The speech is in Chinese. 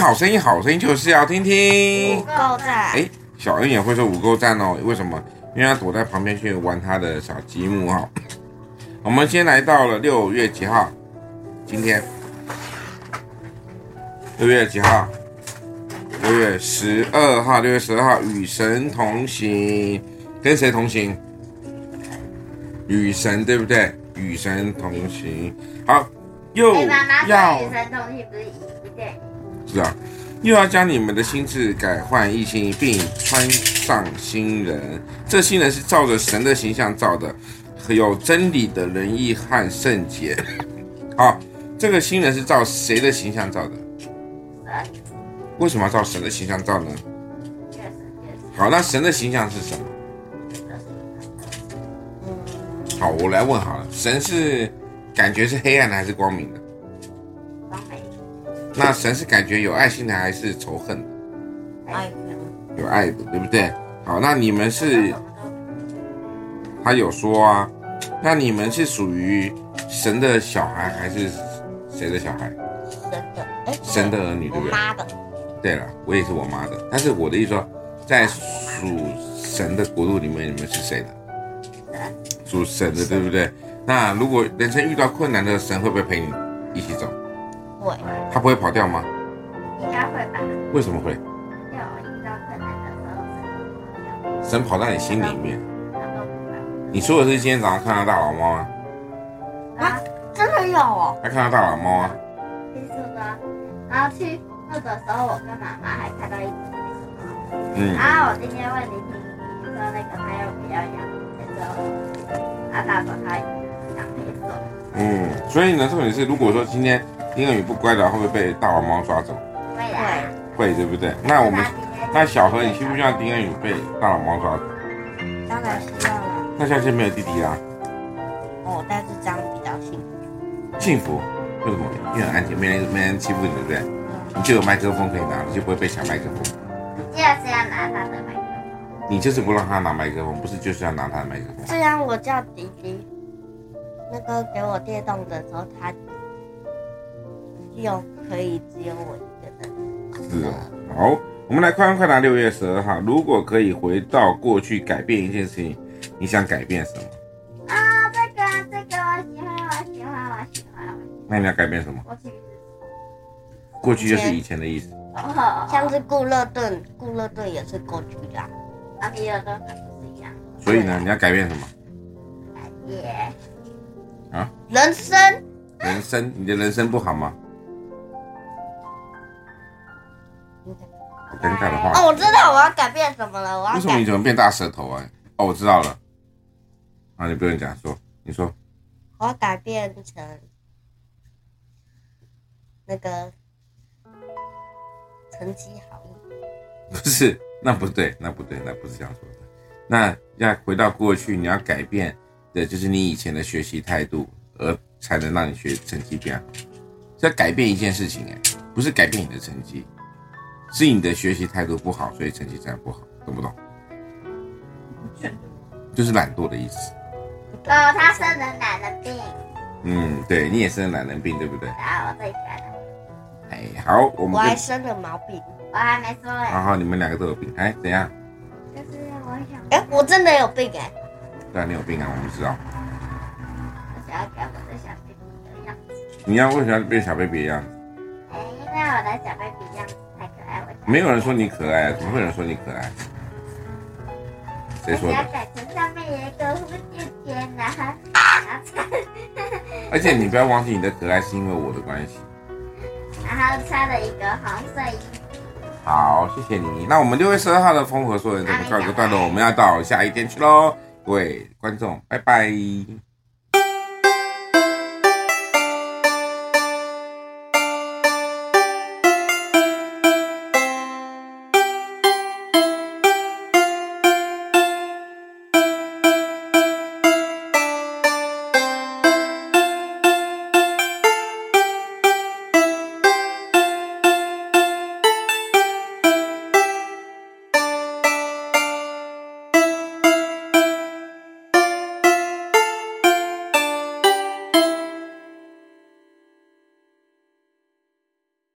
好声音，好声音就是要听听。五够赞。哎，小恩也会说五够赞哦。为什么？因为他躲在旁边去玩他的小积木哈。我们先来到了六月几号？今天六月几号？六月十二号。六月十二号，与神同行，跟谁同行？与神，对不对？与神同行。好，又要。与神同行不是一对？是啊，又要将你们的心智改换一新，并穿上新人。这新人是照着神的形象造的，有真理的仁义和圣洁。好，这个新人是照谁的形象造的？为什么要照神的形象造呢？好，那神的形象是什么？好，我来问好了，神是感觉是黑暗的还是光明的？那神是感觉有爱心的还是仇恨的？爱有爱的，对不对？好，那你们是，他有说啊，那你们是属于神的小孩还是谁的小孩？神的，哎，神的儿女，对不对？妈的。对了，我也是我妈的，但是我的意思说，在属神的国度里面，你们是谁的？属神的，对不对？那如果人生遇到困难的，神会不会陪你一起走？会，他不会跑掉吗？应该会吧。为什么会？要遇到困难的时候，神跑到你心里面。你说的是今天早上看到大老猫吗？啊，真的有哦。还看到大老猫啊？听说的。然后去那个时候，我跟妈妈还看到一只黑猫。嗯。然后我今天问你听，你说那个还有比较养黑色，啊，大说他养黑色。嗯，所以呢，重点是，如果说今天。丁恩宇不乖的话，会不会被大王猫抓走？会的，会对不对？那我们，那小何，你希不希望丁恩宇被大王猫抓走？当然希望了。那下次没有弟弟啊？哦，但是这样比较幸福。幸福？为什么？因为很安全，没人没人欺负你，对不对？你就有麦克风可以拿，你就不会被抢麦克风。你就是要拿他的麦克风。你就是不让他拿麦克风，不是就是要拿他的麦克风？这样我叫弟弟，那个给我电动的时候，他。有可以只有我一个人。是啊，好，我们来快问快答。六月十二号，如果可以回到过去改变一件事情，你想改变什么？啊，这个这个我喜欢，我喜欢，我喜欢。那你要改变什么？过去。过去就是以前的意思。像是固乐顿，固乐顿也是过去的。啊，比尔顿还不是一样。所以呢，你要改变什么？改变。啊？人生。人生，你的人生不好吗？尴尬的话哦，我知道我要改变什么了。我要为什么你怎么变大舌头啊？哦，我知道了。啊，你不用讲，说，你说。我要改变成那个成绩好一点。不是，那不对，那不对，那不是这样说的。那要回到过去，你要改变的就是你以前的学习态度，而才能让你学成绩变好。要改变一件事情，哎，不是改变你的成绩。是你的学习态度不好，所以成绩这样不好，懂不懂？就是懒惰的意思。呃，他生了懒人病。嗯，对，你也生了懒人病，对不对？啊，我最喜欢的。哎，好，我们我还生了毛病，我还没说嘞。好好，你们两个都有病，哎，怎样？就是我想，哎，我真的有病哎。对啊，你有病啊，我不知道。我想要改我的小 baby 的样子。你要为什么要变小 baby 的样子？没有人说你可爱，怎么会有人说你可爱？谁说的？改成上面有一个蝴蝶结呢。而且你不要忘记，你的可爱是因为我的关系。然后穿了一个红色衣服。好，谢谢你。那我们六月十二号的风和说人怎么告一个段落，我们要到下一天去喽。各位观众，拜拜。